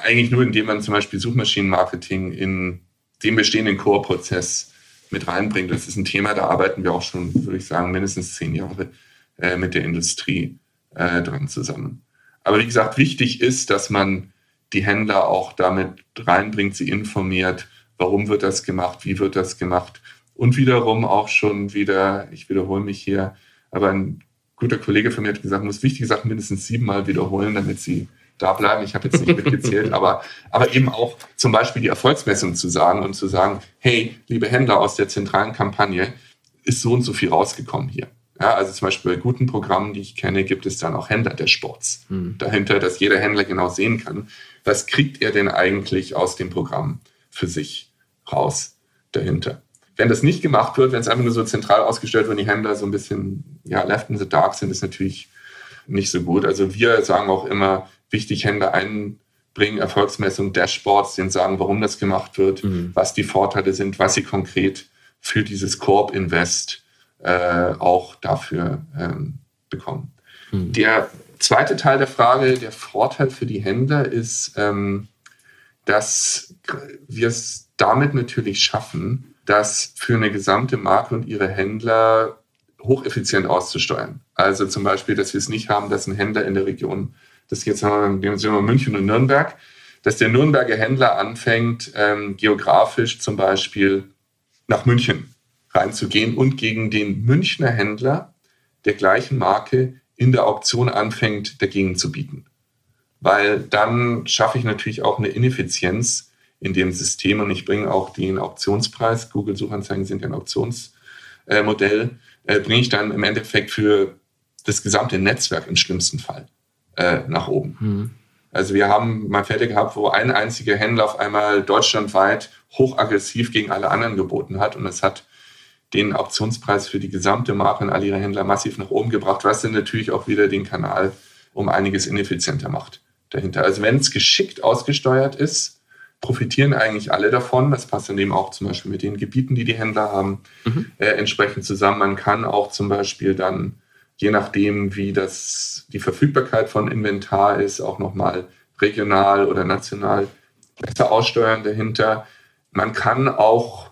eigentlich nur, indem man zum Beispiel Suchmaschinenmarketing in den bestehenden Core-Prozess mit reinbringt. Das ist ein Thema, da arbeiten wir auch schon, würde ich sagen, mindestens zehn Jahre äh, mit der Industrie äh, dran zusammen. Aber wie gesagt, wichtig ist, dass man die Händler auch damit reinbringt, sie informiert, warum wird das gemacht, wie wird das gemacht. Und wiederum auch schon wieder, ich wiederhole mich hier, aber ein guter Kollege von mir hat gesagt, man muss wichtige Sachen mindestens siebenmal wiederholen, damit sie da bleiben. Ich habe jetzt nicht mitgezählt, aber, aber eben auch zum Beispiel die Erfolgsmessung zu sagen und zu sagen, hey, liebe Händler aus der zentralen Kampagne, ist so und so viel rausgekommen hier. Ja, also zum Beispiel bei guten Programmen, die ich kenne, gibt es dann auch Händler der Sports hm. dahinter, dass jeder Händler genau sehen kann, was kriegt er denn eigentlich aus dem Programm für sich raus dahinter. Wenn das nicht gemacht wird, wenn es einfach nur so zentral ausgestellt wird, die Händler so ein bisschen ja, left in the dark sind, ist natürlich nicht so gut. Also wir sagen auch immer, wichtig Händler einbringen, Erfolgsmessung, Dashboards, denen sagen, warum das gemacht wird, mhm. was die Vorteile sind, was sie konkret für dieses Corp Invest äh, auch dafür ähm, bekommen. Mhm. Der zweite Teil der Frage, der Vorteil für die Händler ist, ähm, dass wir es damit natürlich schaffen, das für eine gesamte Marke und ihre Händler hocheffizient auszusteuern. Also zum Beispiel, dass wir es nicht haben, dass ein Händler in der Region, das jetzt haben wir, wir München und Nürnberg, dass der Nürnberger Händler anfängt, ähm, geografisch zum Beispiel nach München reinzugehen und gegen den Münchner Händler der gleichen Marke in der Auktion anfängt, dagegen zu bieten. Weil dann schaffe ich natürlich auch eine Ineffizienz in dem System und ich bringe auch den Auktionspreis, Google Suchanzeigen sind ja ein Auktionsmodell, äh, bringe ich dann im Endeffekt für das gesamte Netzwerk im schlimmsten Fall äh, nach oben. Mhm. Also wir haben mal Fälle gehabt, wo ein einziger Händler auf einmal deutschlandweit hochaggressiv gegen alle anderen geboten hat und es hat den Auktionspreis für die gesamte Marke und all ihre Händler massiv nach oben gebracht, was dann natürlich auch wieder den Kanal um einiges ineffizienter macht dahinter. Also wenn es geschickt ausgesteuert ist, profitieren eigentlich alle davon. Das passt dann eben auch zum Beispiel mit den Gebieten, die die Händler haben, mhm. äh, entsprechend zusammen. Man kann auch zum Beispiel dann, je nachdem, wie das die Verfügbarkeit von Inventar ist, auch nochmal regional oder national besser aussteuern dahinter. Man kann auch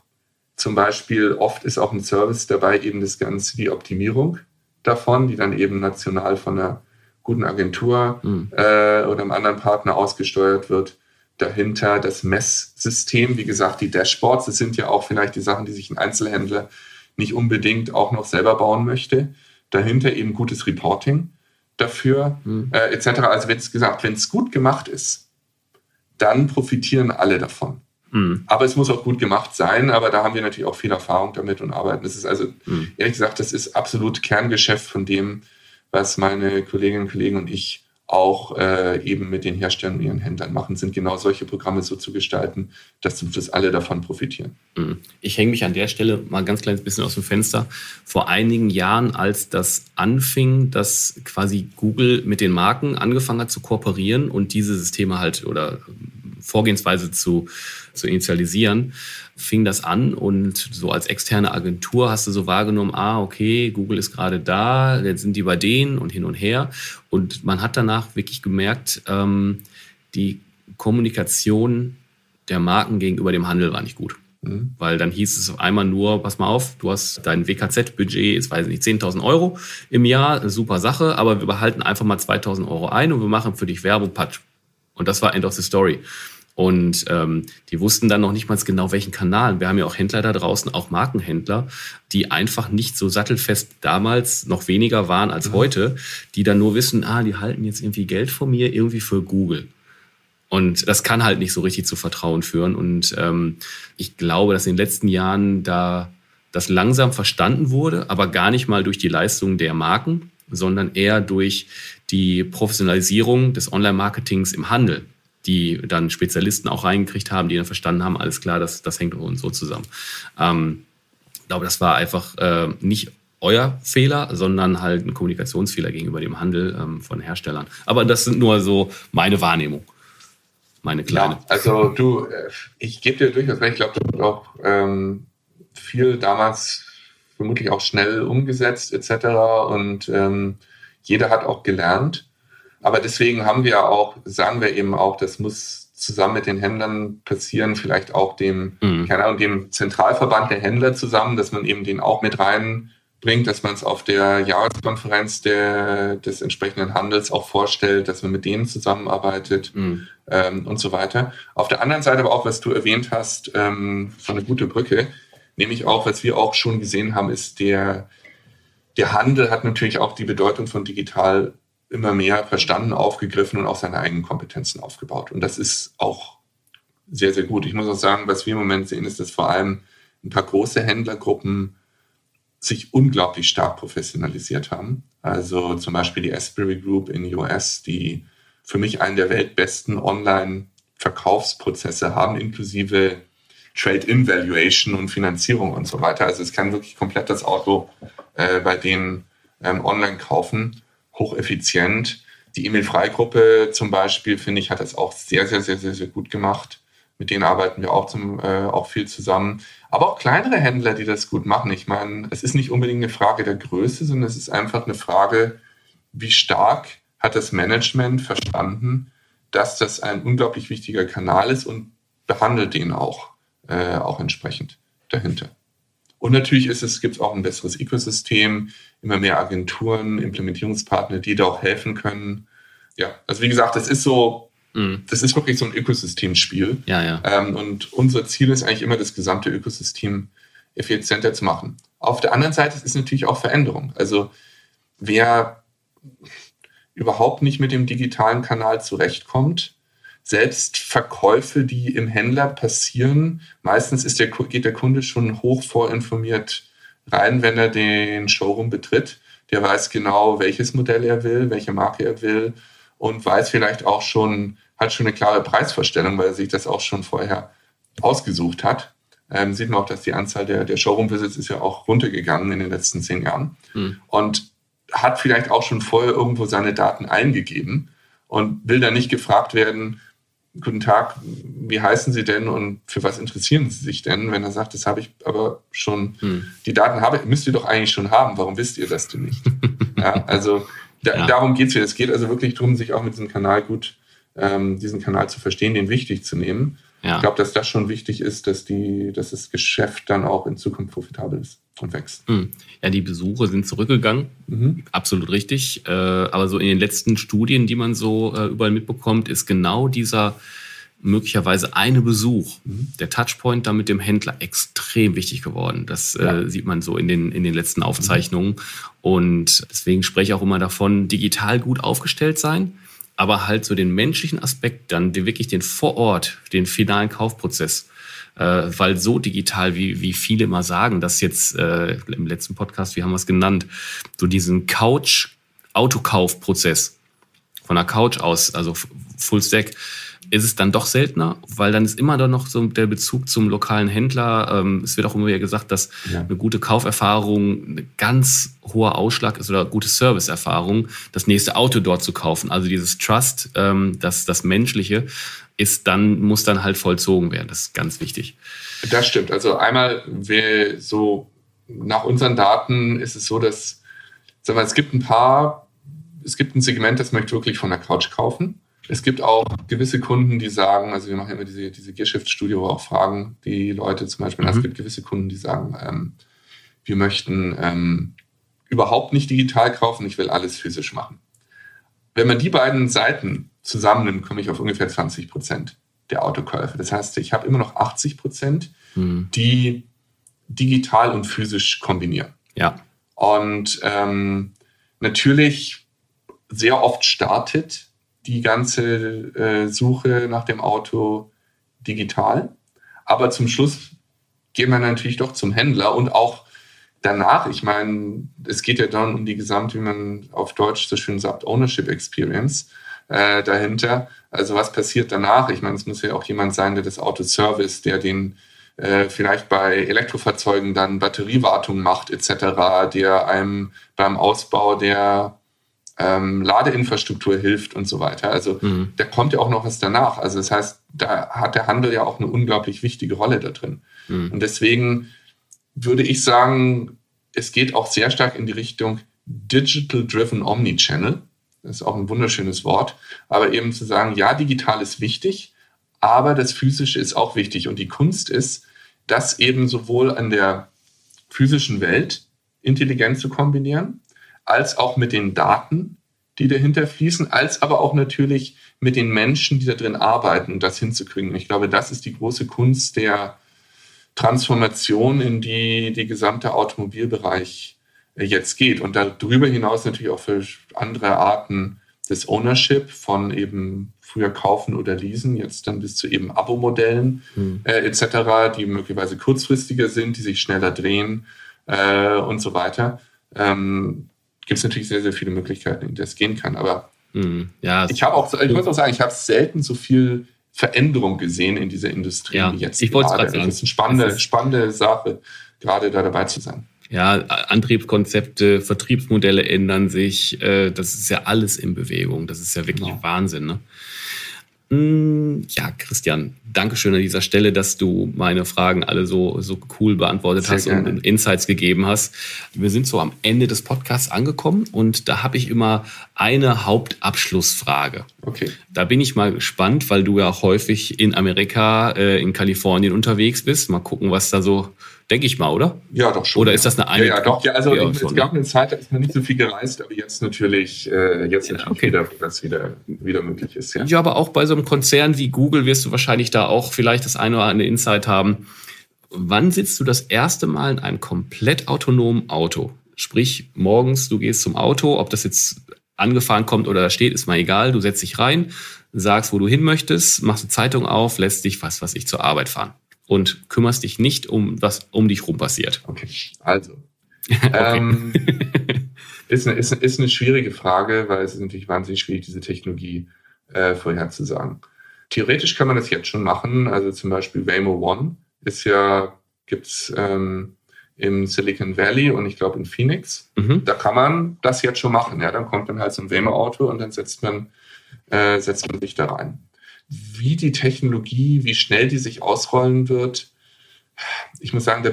zum Beispiel oft ist auch ein Service dabei, eben das Ganze, die Optimierung davon, die dann eben national von einer guten Agentur mhm. äh, oder einem anderen Partner ausgesteuert wird. Dahinter das Messsystem, wie gesagt, die Dashboards, das sind ja auch vielleicht die Sachen, die sich ein Einzelhändler nicht unbedingt auch noch selber bauen möchte. Dahinter eben gutes Reporting dafür, mhm. äh, etc. Also wenn es gesagt, wenn es gut gemacht ist, dann profitieren alle davon. Mhm. Aber es muss auch gut gemacht sein, aber da haben wir natürlich auch viel Erfahrung damit und arbeiten. Das ist also, mhm. ehrlich gesagt, das ist absolut Kerngeschäft von dem, was meine Kolleginnen und Kollegen und ich auch äh, eben mit den Herstellern und ihren Händlern machen, sind genau solche Programme so zu gestalten, dass, dass alle davon profitieren. Mhm. Ich hänge mich an der Stelle mal ganz kleines bisschen aus dem Fenster. Vor einigen Jahren, als das anfing, dass quasi Google mit den Marken angefangen hat zu kooperieren und diese Systeme halt oder Vorgehensweise zu, zu initialisieren, fing das an und so als externe Agentur hast du so wahrgenommen, ah, okay, Google ist gerade da, jetzt sind die bei denen und hin und her. Und man hat danach wirklich gemerkt, ähm, die Kommunikation der Marken gegenüber dem Handel war nicht gut. Mhm. Weil dann hieß es auf einmal nur, pass mal auf, du hast dein WKZ-Budget, ist weiß nicht, 10.000 Euro im Jahr, super Sache, aber wir behalten einfach mal 2.000 Euro ein und wir machen für dich Werbung, Patsch. Und das war End of the Story. Und ähm, die wussten dann noch nicht mal genau, welchen Kanal. Wir haben ja auch Händler da draußen, auch Markenhändler, die einfach nicht so sattelfest damals noch weniger waren als mhm. heute, die dann nur wissen, ah, die halten jetzt irgendwie Geld von mir, irgendwie für Google. Und das kann halt nicht so richtig zu Vertrauen führen. Und ähm, ich glaube, dass in den letzten Jahren da das langsam verstanden wurde, aber gar nicht mal durch die Leistung der Marken, sondern eher durch die Professionalisierung des Online-Marketings im Handel die dann Spezialisten auch reingekriegt haben, die dann verstanden haben, alles klar, das, das hängt so zusammen. Ähm, ich glaube, das war einfach äh, nicht euer Fehler, sondern halt ein Kommunikationsfehler gegenüber dem Handel ähm, von Herstellern. Aber das sind nur so meine Wahrnehmung. Meine kleine. Ja, also du, äh, ich gebe dir durchaus recht, ich glaube, du hast auch ähm, viel damals vermutlich auch schnell umgesetzt etc. Und ähm, jeder hat auch gelernt. Aber deswegen haben wir auch, sagen wir eben auch, das muss zusammen mit den Händlern passieren, vielleicht auch dem, mhm. keine Ahnung, dem Zentralverband der Händler zusammen, dass man eben den auch mit rein bringt, dass man es auf der Jahreskonferenz der, des entsprechenden Handels auch vorstellt, dass man mit denen zusammenarbeitet mhm. ähm, und so weiter. Auf der anderen Seite aber auch, was du erwähnt hast, ähm, so eine gute Brücke, nämlich auch, was wir auch schon gesehen haben, ist der, der Handel hat natürlich auch die Bedeutung von digital immer mehr verstanden, aufgegriffen und auch seine eigenen Kompetenzen aufgebaut. Und das ist auch sehr, sehr gut. Ich muss auch sagen, was wir im Moment sehen, ist, dass vor allem ein paar große Händlergruppen sich unglaublich stark professionalisiert haben. Also zum Beispiel die Asbury Group in US, die für mich einen der weltbesten Online-Verkaufsprozesse haben, inklusive Trade-in-Valuation und Finanzierung und so weiter. Also es kann wirklich komplett das Auto äh, bei denen ähm, online kaufen, hocheffizient. Die E-Mail-Freigruppe zum Beispiel, finde ich, hat das auch sehr, sehr, sehr, sehr, sehr gut gemacht. Mit denen arbeiten wir auch, zum, äh, auch viel zusammen. Aber auch kleinere Händler, die das gut machen. Ich meine, es ist nicht unbedingt eine Frage der Größe, sondern es ist einfach eine Frage, wie stark hat das Management verstanden, dass das ein unglaublich wichtiger Kanal ist und behandelt den auch, äh, auch entsprechend dahinter. Und natürlich gibt es auch ein besseres Ökosystem, immer mehr Agenturen, Implementierungspartner, die da auch helfen können. Ja, also wie gesagt, das ist so Mhm. Das ist wirklich so ein Ökosystemspiel. Ja, ja. Ähm, und unser Ziel ist eigentlich immer, das gesamte Ökosystem effizienter zu machen. Auf der anderen Seite ist natürlich auch Veränderung. Also wer überhaupt nicht mit dem digitalen Kanal zurechtkommt, selbst Verkäufe, die im Händler passieren, meistens ist der, geht der Kunde schon hoch vorinformiert rein, wenn er den Showroom betritt. Der weiß genau, welches Modell er will, welche Marke er will und weiß vielleicht auch schon, hat schon eine klare Preisvorstellung, weil er sich das auch schon vorher ausgesucht hat. Ähm, sieht man auch, dass die Anzahl der, der Showroom-Visits ist ja auch runtergegangen in den letzten zehn Jahren. Mhm. Und hat vielleicht auch schon vorher irgendwo seine Daten eingegeben und will dann nicht gefragt werden, guten Tag, wie heißen Sie denn und für was interessieren Sie sich denn? Wenn er sagt, das habe ich aber schon, hm. die Daten habe, müsst ihr doch eigentlich schon haben, warum wisst ihr das denn nicht? ja, also da, ja. darum geht es hier. Es geht also wirklich darum, sich auch mit diesem Kanal gut, ähm, diesen Kanal zu verstehen, den wichtig zu nehmen. Ja. Ich glaube, dass das schon wichtig ist, dass, die, dass das Geschäft dann auch in Zukunft profitabel ist und wächst. Hm. Ja, die Besuche sind zurückgegangen, mhm. absolut richtig. Äh, aber so in den letzten Studien, die man so äh, überall mitbekommt, ist genau dieser möglicherweise eine Besuch, mhm. der Touchpoint da mit dem Händler extrem wichtig geworden. Das äh, ja. äh, sieht man so in den, in den letzten Aufzeichnungen. Mhm. Und deswegen spreche ich auch immer davon, digital gut aufgestellt sein, aber halt so den menschlichen Aspekt, dann den, wirklich den vor Ort, den finalen Kaufprozess. Äh, weil so digital, wie, wie viele immer sagen, dass jetzt äh, im letzten Podcast, wie haben wir es genannt, so diesen Couch-Autokaufprozess. Von der Couch aus, also Full Stack, ist es dann doch seltener, weil dann ist immer noch so der Bezug zum lokalen Händler. Ähm, es wird auch immer wieder gesagt, dass ja. eine gute Kauferfahrung ein ganz hoher Ausschlag ist oder gute Serviceerfahrung, das nächste Auto dort zu kaufen. Also dieses Trust, ähm, das, das Menschliche, ist dann, muss dann halt vollzogen werden. Das ist ganz wichtig. Das stimmt. Also einmal, wir so nach unseren Daten ist es so, dass sagen wir, es gibt ein paar, es gibt ein Segment, das möchte wirklich von der Couch kaufen. Es gibt auch gewisse Kunden, die sagen, also wir machen immer diese, diese Gearshifts-Studie, wo auch fragen die Leute zum Beispiel, mhm. es gibt gewisse Kunden, die sagen, ähm, wir möchten ähm, überhaupt nicht digital kaufen, ich will alles physisch machen. Wenn man die beiden Seiten zusammennimmt, komme ich auf ungefähr 20 Prozent der Autokäufe. Das heißt, ich habe immer noch 80 Prozent, mhm. die digital und physisch kombinieren. Ja. Und ähm, natürlich sehr oft startet die ganze äh, Suche nach dem Auto digital. Aber zum Schluss gehen wir natürlich doch zum Händler und auch danach, ich meine, es geht ja dann um die gesamte, wie man auf Deutsch so schön sagt, Ownership Experience äh, dahinter. Also was passiert danach? Ich meine, es muss ja auch jemand sein, der das Auto service, der den äh, vielleicht bei Elektrofahrzeugen dann Batteriewartung macht etc., der einem beim Ausbau der ähm, Ladeinfrastruktur hilft und so weiter. Also mhm. da kommt ja auch noch was danach. Also das heißt, da hat der Handel ja auch eine unglaublich wichtige Rolle da drin. Mhm. Und deswegen würde ich sagen, es geht auch sehr stark in die Richtung Digital Driven Omnichannel. Das ist auch ein wunderschönes Wort. Aber eben zu sagen, ja, digital ist wichtig, aber das Physische ist auch wichtig. Und die Kunst ist, dass eben sowohl an der physischen Welt intelligent zu kombinieren, als auch mit den Daten, die dahinter fließen, als aber auch natürlich mit den Menschen, die da drin arbeiten, das hinzukriegen. Ich glaube, das ist die große Kunst der Transformation, in die die gesamte Automobilbereich äh, jetzt geht. Und darüber hinaus natürlich auch für andere Arten des Ownership von eben früher kaufen oder leasen, jetzt dann bis zu eben Abo-Modellen hm. äh, etc., die möglicherweise kurzfristiger sind, die sich schneller drehen äh, und so weiter. Ähm, Gibt es natürlich sehr, sehr viele Möglichkeiten, in die das gehen kann. Aber hm. ja, ich habe auch, ich muss auch sagen, ich habe selten so viel Veränderung gesehen in dieser Industrie ja, wie jetzt. Ich wollte es gerade sagen. Das ist eine spannende, ist spannende Sache, gerade da dabei zu sein ja, Antriebskonzepte, Vertriebsmodelle ändern sich. Äh, das ist ja alles in Bewegung. Das ist ja wirklich genau. Wahnsinn. Ne? Mm, ja, Christian, danke schön an dieser Stelle, dass du meine Fragen alle so, so cool beantwortet Sehr hast gerne. und Insights gegeben hast. Wir sind so am Ende des Podcasts angekommen und da habe ich immer eine Hauptabschlussfrage. Okay. Da bin ich mal gespannt, weil du ja häufig in Amerika, äh, in Kalifornien unterwegs bist. Mal gucken, was da so denke ich mal, oder? Ja, doch schon. Oder ist das eine eine? Ja, ja, doch. Ja, also es schon, gab ne? eine Zeit, da ist man nicht so viel gereist, aber jetzt natürlich, äh, jetzt ja, natürlich okay. wieder, das wieder, wieder möglich ist. Ja. ja, aber auch bei so einem Konzern wie Google wirst du wahrscheinlich da auch vielleicht das eine oder andere Insight haben. Wann sitzt du das erste Mal in einem komplett autonomen Auto? Sprich, morgens, du gehst zum Auto, ob das jetzt angefahren kommt oder da steht, ist mal egal. Du setzt dich rein, sagst, wo du hin möchtest, machst eine Zeitung auf, lässt dich was, was ich zur Arbeit fahren und kümmerst dich nicht um was um dich rum passiert. Okay, also. ähm, ist, eine, ist, ist eine schwierige Frage, weil es ist natürlich wahnsinnig schwierig, diese Technologie äh, vorherzusagen. Theoretisch kann man das jetzt schon machen. Also zum Beispiel Waymo One ist ja, gibt's ähm, im Silicon Valley und ich glaube in Phoenix. Mhm. Da kann man das jetzt schon machen. Ja, dann kommt dann halt so ein Waymo-Auto und dann setzt man, äh, setzt man sich da rein wie die Technologie, wie schnell die sich ausrollen wird, ich muss sagen, da,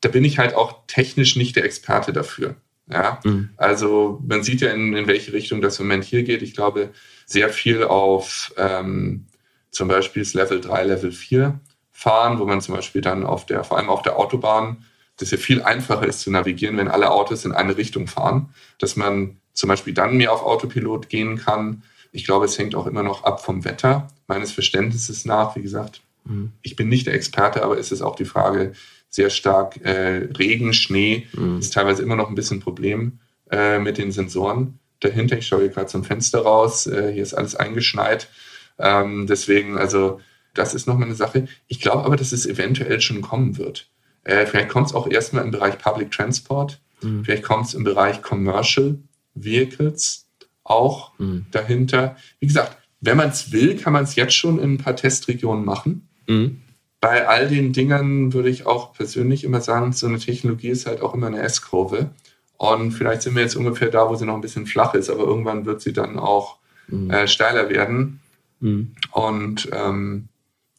da bin ich halt auch technisch nicht der Experte dafür. Ja, mhm. also man sieht ja, in, in welche Richtung das im Moment hier geht. Ich glaube, sehr viel auf ähm, zum Beispiel das Level 3, Level 4 fahren, wo man zum Beispiel dann auf der, vor allem auf der Autobahn, das ja viel einfacher ist zu navigieren, wenn alle Autos in eine Richtung fahren, dass man zum Beispiel dann mehr auf Autopilot gehen kann. Ich glaube, es hängt auch immer noch ab vom Wetter meines Verständnisses nach, wie gesagt, mhm. ich bin nicht der Experte, aber es ist auch die Frage sehr stark äh, Regen, Schnee, mhm. ist teilweise immer noch ein bisschen ein Problem äh, mit den Sensoren dahinter. Ich schaue hier gerade zum Fenster raus, äh, hier ist alles eingeschneit. Ähm, deswegen, also das ist nochmal eine Sache. Ich glaube aber, dass es eventuell schon kommen wird. Äh, vielleicht kommt es auch erstmal im Bereich Public Transport, mhm. vielleicht kommt es im Bereich Commercial Vehicles auch mhm. dahinter. Wie gesagt, wenn man es will, kann man es jetzt schon in ein paar Testregionen machen. Mhm. Bei all den Dingern würde ich auch persönlich immer sagen, so eine Technologie ist halt auch immer eine S-Kurve. Und vielleicht sind wir jetzt ungefähr da, wo sie noch ein bisschen flach ist, aber irgendwann wird sie dann auch mhm. äh, steiler werden. Mhm. Und ähm,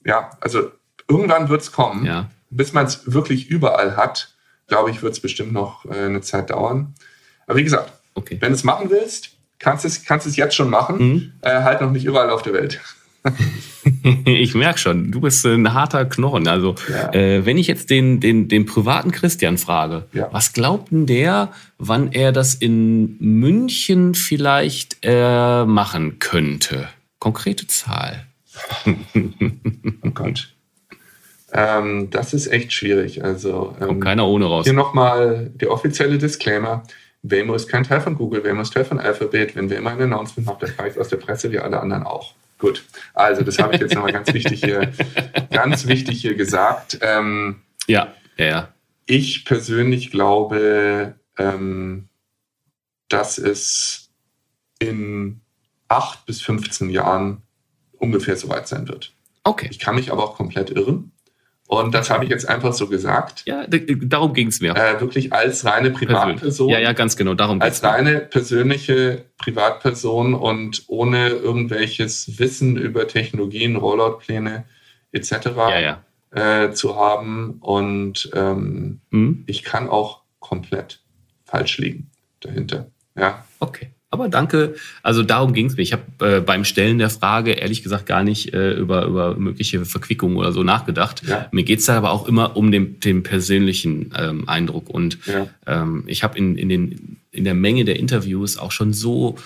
ja, also irgendwann wird es kommen. Ja. Bis man es wirklich überall hat, glaube ich, wird es bestimmt noch äh, eine Zeit dauern. Aber wie gesagt, okay. wenn du es machen willst, kannst es, kannst es jetzt schon machen, mhm. äh, halt noch nicht überall auf der Welt. ich merke schon, du bist ein harter Knochen. Also, ja. äh, wenn ich jetzt den, den, den privaten Christian frage, ja. was glaubt denn der, wann er das in München vielleicht äh, machen könnte? Konkrete Zahl. oh Gott. Ähm, das ist echt schwierig. Also, ähm, Kommt keiner ohne raus. Hier nochmal der offizielle Disclaimer. Waymo ist kein Teil von Google, Waymo ist Teil von Alphabet. Wenn Waymo ein Announcement macht, dann ich aus der Presse wie alle anderen auch. Gut, also das habe ich jetzt nochmal ganz wichtig hier, ganz wichtig hier gesagt. Ähm, ja, ja, ja. Ich persönlich glaube, ähm, dass es in acht bis 15 Jahren ungefähr so weit sein wird. Okay. Ich kann mich aber auch komplett irren. Und das habe ich jetzt einfach so gesagt. Ja, darum ging es mir. Äh, wirklich als reine Privatperson. Ja, ja, ganz genau, darum Als reine persönliche Privatperson und ohne irgendwelches Wissen über Technologien, Rolloutpläne etc. Ja, ja. Äh, zu haben. Und ähm, hm? ich kann auch komplett falsch liegen dahinter. Ja. Okay. Aber danke, also darum ging es mir. Ich habe äh, beim Stellen der Frage ehrlich gesagt gar nicht äh, über, über mögliche Verquickungen oder so nachgedacht. Ja. Mir geht's da aber auch immer um den, den persönlichen ähm, Eindruck. Und ja. ähm, ich habe in, in, den, in der Menge der Interviews auch schon so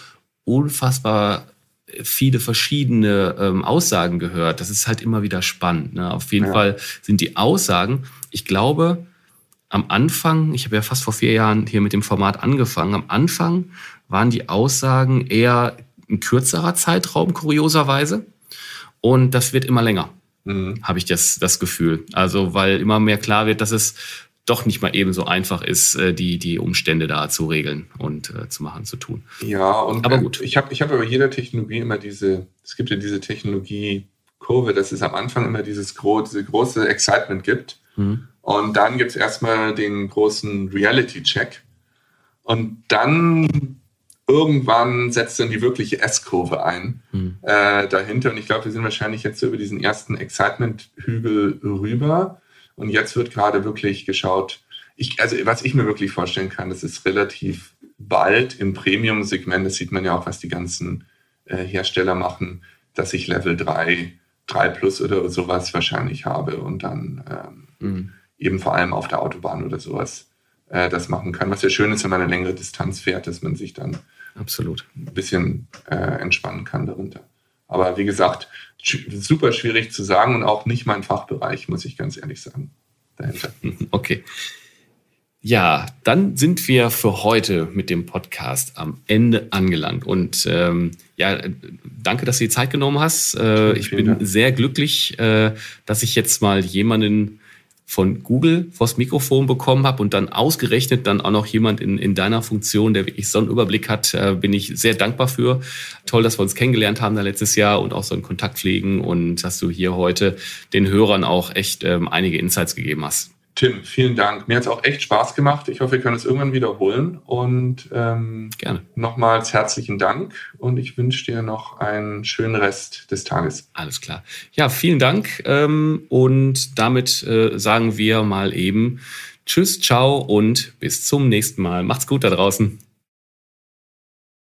unfassbar viele verschiedene ähm, Aussagen gehört. Das ist halt immer wieder spannend. Ne? Auf jeden ja. Fall sind die Aussagen, ich glaube, am Anfang, ich habe ja fast vor vier Jahren hier mit dem Format angefangen, am Anfang waren die Aussagen eher ein kürzerer Zeitraum, kurioserweise. Und das wird immer länger, mhm. habe ich das, das Gefühl. Also, weil immer mehr klar wird, dass es doch nicht mal eben so einfach ist, äh, die, die Umstände da zu regeln und äh, zu machen, zu tun. Ja, und aber gut. Ich habe ich hab bei jeder Technologie immer diese, es gibt ja diese Technologiekurve, dass es am Anfang immer dieses gro diese große Excitement gibt. Mhm. Und dann gibt es erstmal den großen Reality-Check. Und dann irgendwann setzt dann die wirkliche S-Kurve ein mhm. äh, dahinter. Und ich glaube, wir sind wahrscheinlich jetzt so über diesen ersten Excitement-Hügel rüber. Und jetzt wird gerade wirklich geschaut, ich, also was ich mir wirklich vorstellen kann, das ist relativ bald im Premium-Segment, das sieht man ja auch, was die ganzen äh, Hersteller machen, dass ich Level 3, 3 Plus oder sowas wahrscheinlich habe und dann ähm, mhm. eben vor allem auf der Autobahn oder sowas äh, das machen kann. Was ja schön ist, wenn man eine längere Distanz fährt, dass man sich dann Absolut. ein bisschen äh, entspannen kann darunter. Aber wie gesagt, super schwierig zu sagen und auch nicht mein Fachbereich, muss ich ganz ehrlich sagen, dahinter. Okay. Ja, dann sind wir für heute mit dem Podcast am Ende angelangt. Und ähm, ja, danke, dass du die Zeit genommen hast. Äh, ich bin sehr glücklich, äh, dass ich jetzt mal jemanden von Google vors Mikrofon bekommen habe und dann ausgerechnet dann auch noch jemand in, in deiner Funktion, der wirklich so einen Überblick hat, äh, bin ich sehr dankbar für. Toll, dass wir uns kennengelernt haben da letztes Jahr und auch so einen Kontakt pflegen und dass du hier heute den Hörern auch echt ähm, einige Insights gegeben hast. Tim, vielen Dank. Mir hat es auch echt Spaß gemacht. Ich hoffe, wir können es irgendwann wiederholen. Und ähm, gerne. Nochmals herzlichen Dank und ich wünsche dir noch einen schönen Rest des Tages. Alles klar. Ja, vielen Dank. Ähm, und damit äh, sagen wir mal eben Tschüss, ciao und bis zum nächsten Mal. Macht's gut da draußen.